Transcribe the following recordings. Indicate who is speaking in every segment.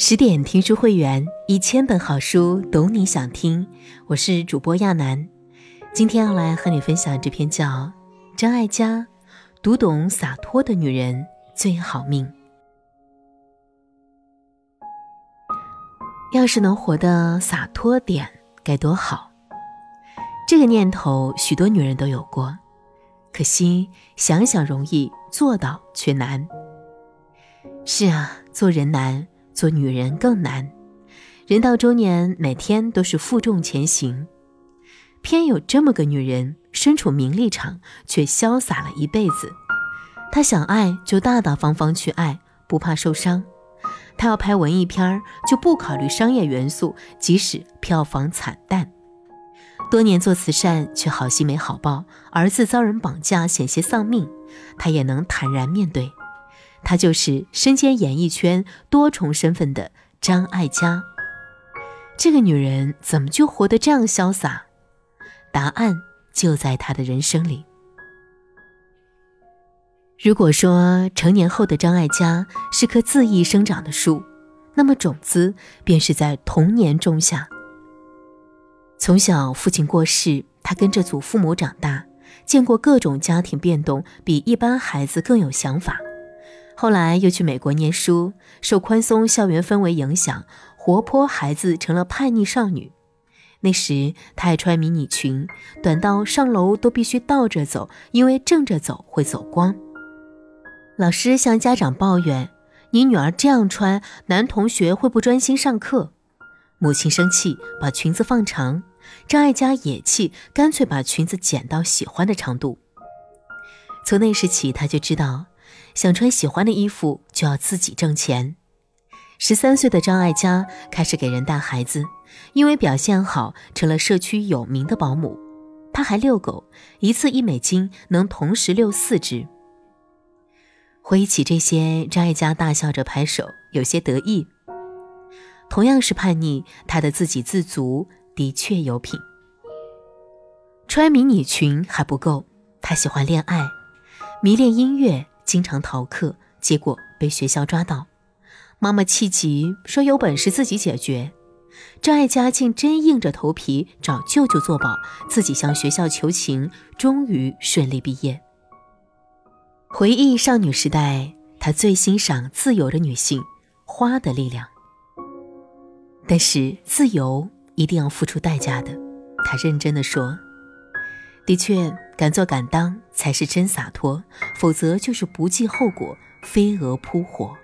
Speaker 1: 十点听书会员，一千本好书，懂你想听。我是主播亚楠，今天要来和你分享这篇叫《张艾嘉读懂洒脱的女人最好命》。要是能活得洒脱点，该多好！这个念头，许多女人都有过，可惜想想容易，做到却难。是啊，做人难。做女人更难，人到中年，每天都是负重前行。偏有这么个女人，身处名利场，却潇洒了一辈子。她想爱就大大方方去爱，不怕受伤。她要拍文艺片儿，就不考虑商业元素，即使票房惨淡。多年做慈善，却好心没好报，儿子遭人绑架，险些丧命，她也能坦然面对。她就是身兼演艺圈多重身份的张艾嘉。这个女人怎么就活得这样潇洒？答案就在她的人生里。如果说成年后的张艾嘉是棵恣意生长的树，那么种子便是在童年种下。从小父亲过世，她跟着祖父母长大，见过各种家庭变动，比一般孩子更有想法。后来又去美国念书，受宽松校园氛围影响，活泼孩子成了叛逆少女。那时她爱穿迷你裙，短到上楼都必须倒着走，因为正着走会走光。老师向家长抱怨：“你女儿这样穿，男同学会不专心上课。”母亲生气，把裙子放长。张艾嘉也气，干脆把裙子剪到喜欢的长度。从那时起，她就知道。想穿喜欢的衣服，就要自己挣钱。十三岁的张艾嘉开始给人带孩子，因为表现好，成了社区有名的保姆。她还遛狗，一次一美金能同时遛四只。回忆起这些，张艾嘉大笑着拍手，有些得意。同样是叛逆，她的自给自足的确有品。穿迷你裙还不够，她喜欢恋爱，迷恋音乐。经常逃课，结果被学校抓到，妈妈气急说：“有本事自己解决。”张艾嘉竟真硬着头皮找舅舅作保，自己向学校求情，终于顺利毕业。回忆少女时代，她最欣赏自由的女性，花的力量。但是自由一定要付出代价的，她认真的说。的确，敢做敢当才是真洒脱，否则就是不计后果，飞蛾扑火。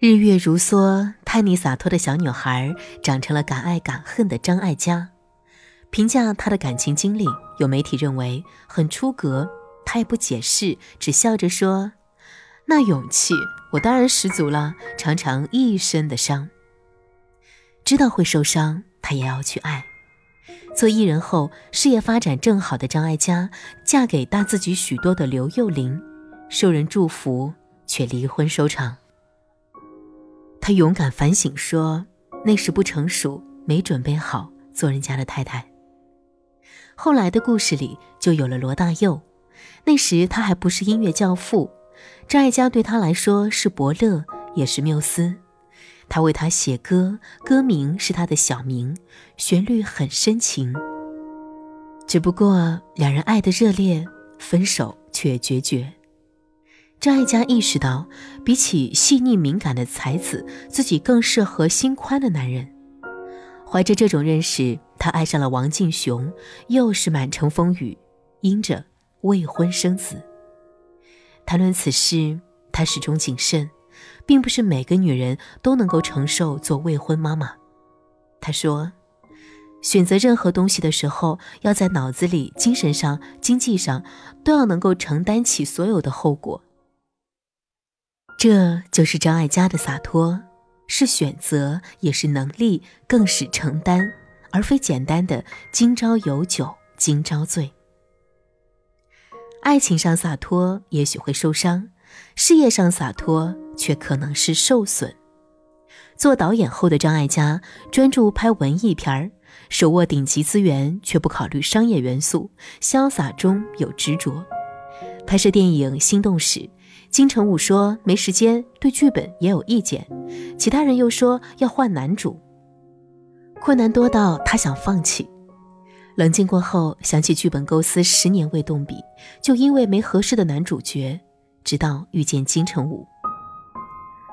Speaker 1: 日月如梭，叛逆洒脱的小女孩，长成了敢爱敢恨的张艾嘉。评价她的感情经历，有媒体认为很出格，她也不解释，只笑着说：“那勇气，我当然十足了，常常一身的伤。知道会受伤，她也要去爱。”做艺人后，事业发展正好的张艾嘉嫁给大自己许多的刘幼玲，受人祝福，却离婚收场。她勇敢反省说：“那时不成熟，没准备好做人家的太太。”后来的故事里就有了罗大佑，那时他还不是音乐教父，张艾嘉对他来说是伯乐，也是缪斯。他为他写歌，歌名是他的小名，旋律很深情。只不过两人爱的热烈，分手却决绝。张艾嘉意识到，比起细腻敏感的才子，自己更适合心宽的男人。怀着这种认识，他爱上了王劲雄，又是满城风雨，因着未婚生子。谈论此事，他始终谨慎。并不是每个女人都能够承受做未婚妈妈。她说：“选择任何东西的时候，要在脑子里、精神上、经济上都要能够承担起所有的后果。”这就是张艾嘉的洒脱，是选择，也是能力，更是承担，而非简单的“今朝有酒今朝醉”。爱情上洒脱，也许会受伤。事业上洒脱，却可能是受损。做导演后的张艾嘉专注拍文艺片儿，手握顶级资源，却不考虑商业元素，潇洒中有执着。拍摄电影《心动》时，金城武说没时间，对剧本也有意见，其他人又说要换男主，困难多到他想放弃。冷静过后，想起剧本构思十年未动笔，就因为没合适的男主角，直到遇见金城武。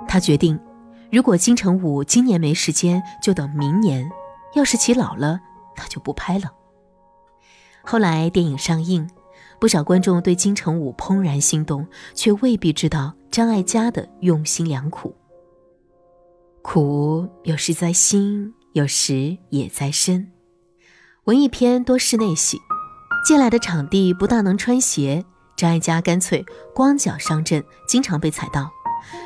Speaker 1: 他决定，如果金城武今年没时间，就等明年；要是其老了，他就不拍了。后来电影上映，不少观众对金城武怦然心动，却未必知道张艾嘉的用心良苦。苦有时在心，有时也在身。文艺片多室内戏，借来的场地不大能穿鞋，张艾嘉干脆光脚上阵，经常被踩到。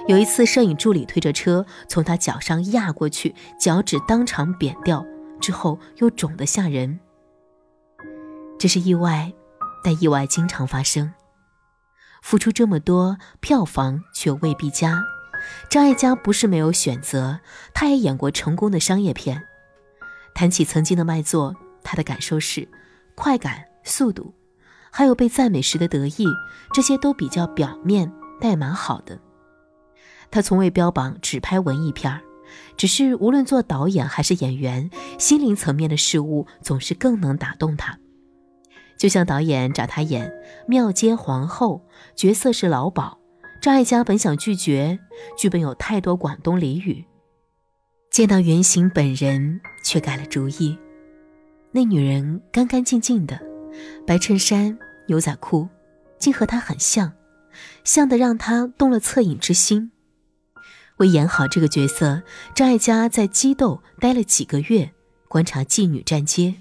Speaker 1: 有一次，摄影助理推着车从他脚上压过去，脚趾当场扁掉，之后又肿得吓人。这是意外，但意外经常发生。付出这么多，票房却未必佳。张艾嘉不是没有选择，他也演过成功的商业片。谈起曾经的卖座。他的感受是，快感、速度，还有被赞美时的得意，这些都比较表面，但也蛮好的。他从未标榜只拍文艺片儿，只是无论做导演还是演员，心灵层面的事物总是更能打动他。就像导演找他演《庙街皇后》，角色是老鸨，张艾嘉本想拒绝，剧本有太多广东俚语，见到原型本人却改了主意。那女人干干净净的，白衬衫、牛仔裤，竟和他很像，像的让他动了恻隐之心。为演好这个角色，张艾嘉在鸡斗待了几个月，观察妓女站街。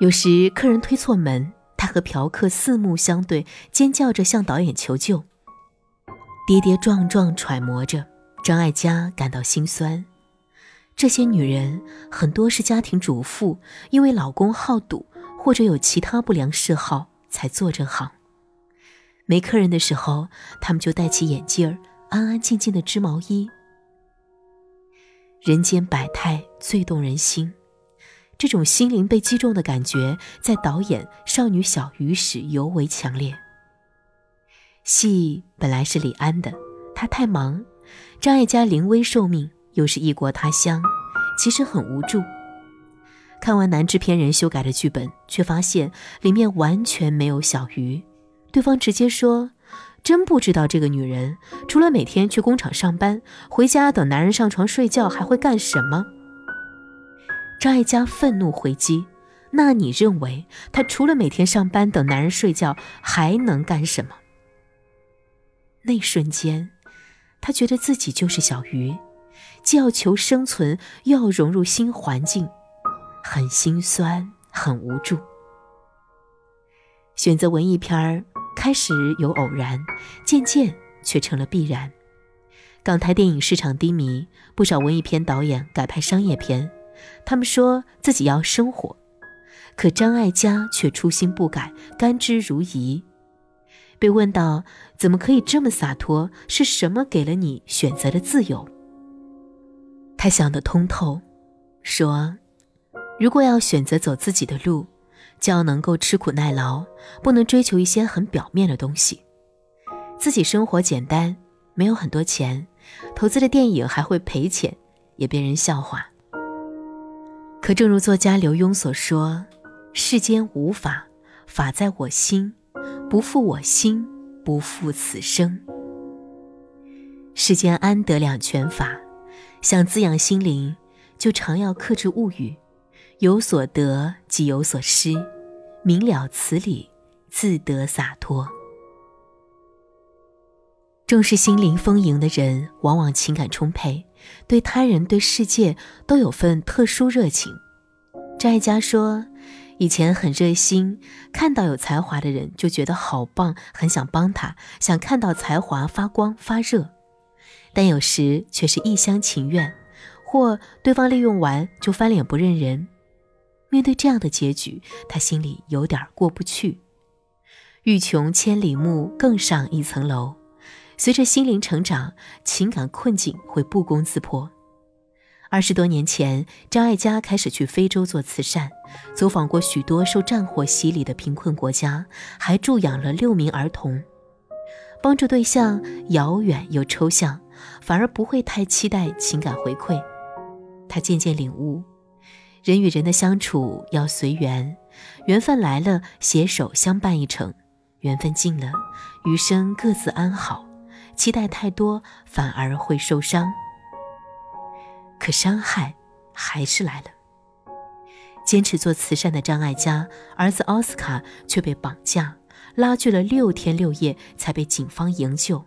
Speaker 1: 有时客人推错门，他和嫖客四目相对，尖叫着向导演求救。跌跌撞撞揣摩着，张艾嘉感到心酸。这些女人很多是家庭主妇，因为老公好赌或者有其他不良嗜好才做这行。没客人的时候，她们就戴起眼镜儿，安安静静的织毛衣。人间百态最动人心，这种心灵被击中的感觉，在导演《少女小鱼》时尤为强烈。戏本来是李安的，他太忙，张艾嘉临危受命。又是异国他乡，其实很无助。看完男制片人修改的剧本，却发现里面完全没有小鱼。对方直接说：“真不知道这个女人除了每天去工厂上班，回家等男人上床睡觉，还会干什么？”张艾嘉愤怒回击：“那你认为她除了每天上班等男人睡觉，还能干什么？”那瞬间，他觉得自己就是小鱼。既要求生存，又要融入新环境，很心酸，很无助。选择文艺片儿，开始有偶然，渐渐却成了必然。港台电影市场低迷，不少文艺片导演改拍商业片，他们说自己要生活，可张艾嘉却初心不改，甘之如饴。被问到怎么可以这么洒脱，是什么给了你选择的自由？他想得通透，说：“如果要选择走自己的路，就要能够吃苦耐劳，不能追求一些很表面的东西。自己生活简单，没有很多钱，投资的电影还会赔钱，也被人笑话。可正如作家刘墉所说：‘世间无法，法在我心，不负我心，不负此生。’世间安得两全法？”想滋养心灵，就常要克制物欲，有所得即有所失，明了此理，自得洒脱。重视心灵丰盈的人，往往情感充沛，对他人、对世界都有份特殊热情。张艾嘉说，以前很热心，看到有才华的人就觉得好棒，很想帮他，想看到才华发光发热。但有时却是一厢情愿，或对方利用完就翻脸不认人。面对这样的结局，他心里有点过不去。欲穷千里目，更上一层楼。随着心灵成长，情感困境会不攻自破。二十多年前，张艾嘉开始去非洲做慈善，走访过许多受战火洗礼的贫困国家，还助养了六名儿童。帮助对象遥远又抽象，反而不会太期待情感回馈。他渐渐领悟，人与人的相处要随缘，缘分来了，携手相伴一程；缘分尽了，余生各自安好。期待太多，反而会受伤。可伤害还是来了。坚持做慈善的张艾嘉儿子奥斯卡却被绑架，拉锯了六天六夜才被警方营救。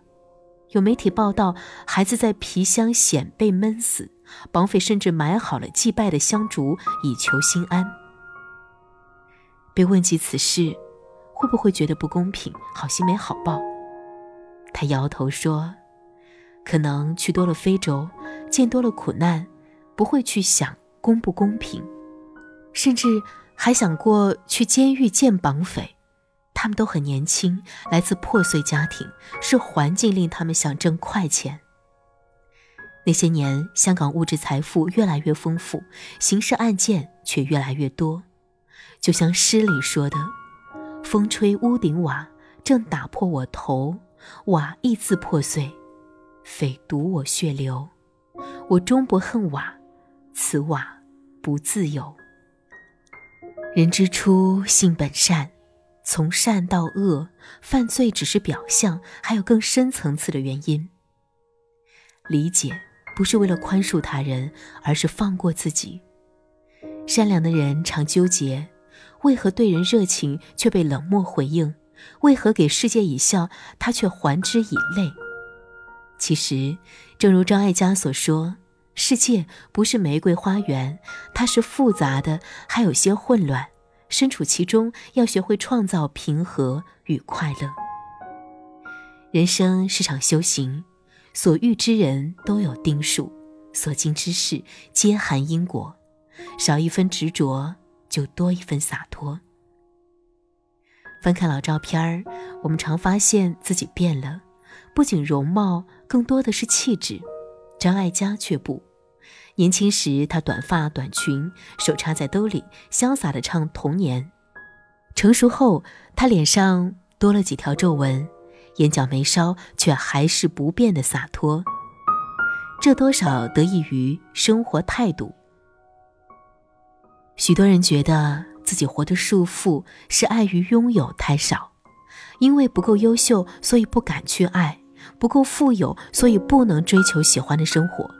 Speaker 1: 有媒体报道，孩子在皮箱险被闷死，绑匪甚至买好了祭拜的香烛以求心安。被问及此事，会不会觉得不公平？好心没好报。他摇头说：“可能去多了非洲，见多了苦难，不会去想公不公平，甚至还想过去监狱见绑匪。他们都很年轻，来自破碎家庭，是环境令他们想挣快钱。那些年，香港物质财富越来越丰富，刑事案件却越来越多。就像诗里说的：‘风吹屋顶瓦，正打破我头。’”瓦亦自破碎，匪毒我血流。我终不恨瓦，此瓦不自由。人之初，性本善，从善到恶，犯罪只是表象，还有更深层次的原因。理解不是为了宽恕他人，而是放过自己。善良的人常纠结，为何对人热情却被冷漠回应？为何给世界以笑，他却还之以泪？其实，正如张艾嘉所说，世界不是玫瑰花园，它是复杂的，还有些混乱。身处其中，要学会创造平和与快乐。人生是场修行，所遇之人都有定数，所经之事皆含因果。少一分执着，就多一分洒脱。翻看老照片儿，我们常发现自己变了，不仅容貌，更多的是气质。张艾嘉却不，年轻时她短发短裙，手插在兜里，潇洒地唱《童年》；成熟后，她脸上多了几条皱纹，眼角眉梢却还是不变的洒脱。这多少得益于生活态度。许多人觉得。自己活得束缚是碍于拥有太少，因为不够优秀，所以不敢去爱；不够富有，所以不能追求喜欢的生活。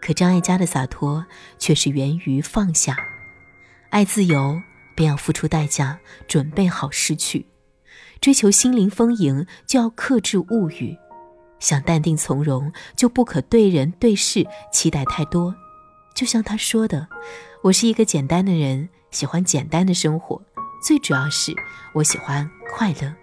Speaker 1: 可张艾嘉的洒脱却是源于放下。爱自由，便要付出代价，准备好失去；追求心灵丰盈，就要克制物欲；想淡定从容，就不可对人对事期待太多。就像他说的：“我是一个简单的人。”喜欢简单的生活，最主要是我喜欢快乐。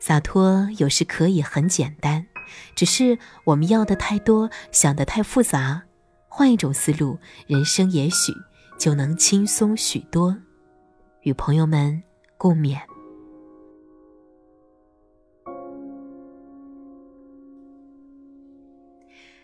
Speaker 1: 洒脱有时可以很简单，只是我们要的太多，想的太复杂。换一种思路，人生也许就能轻松许多。与朋友们共勉。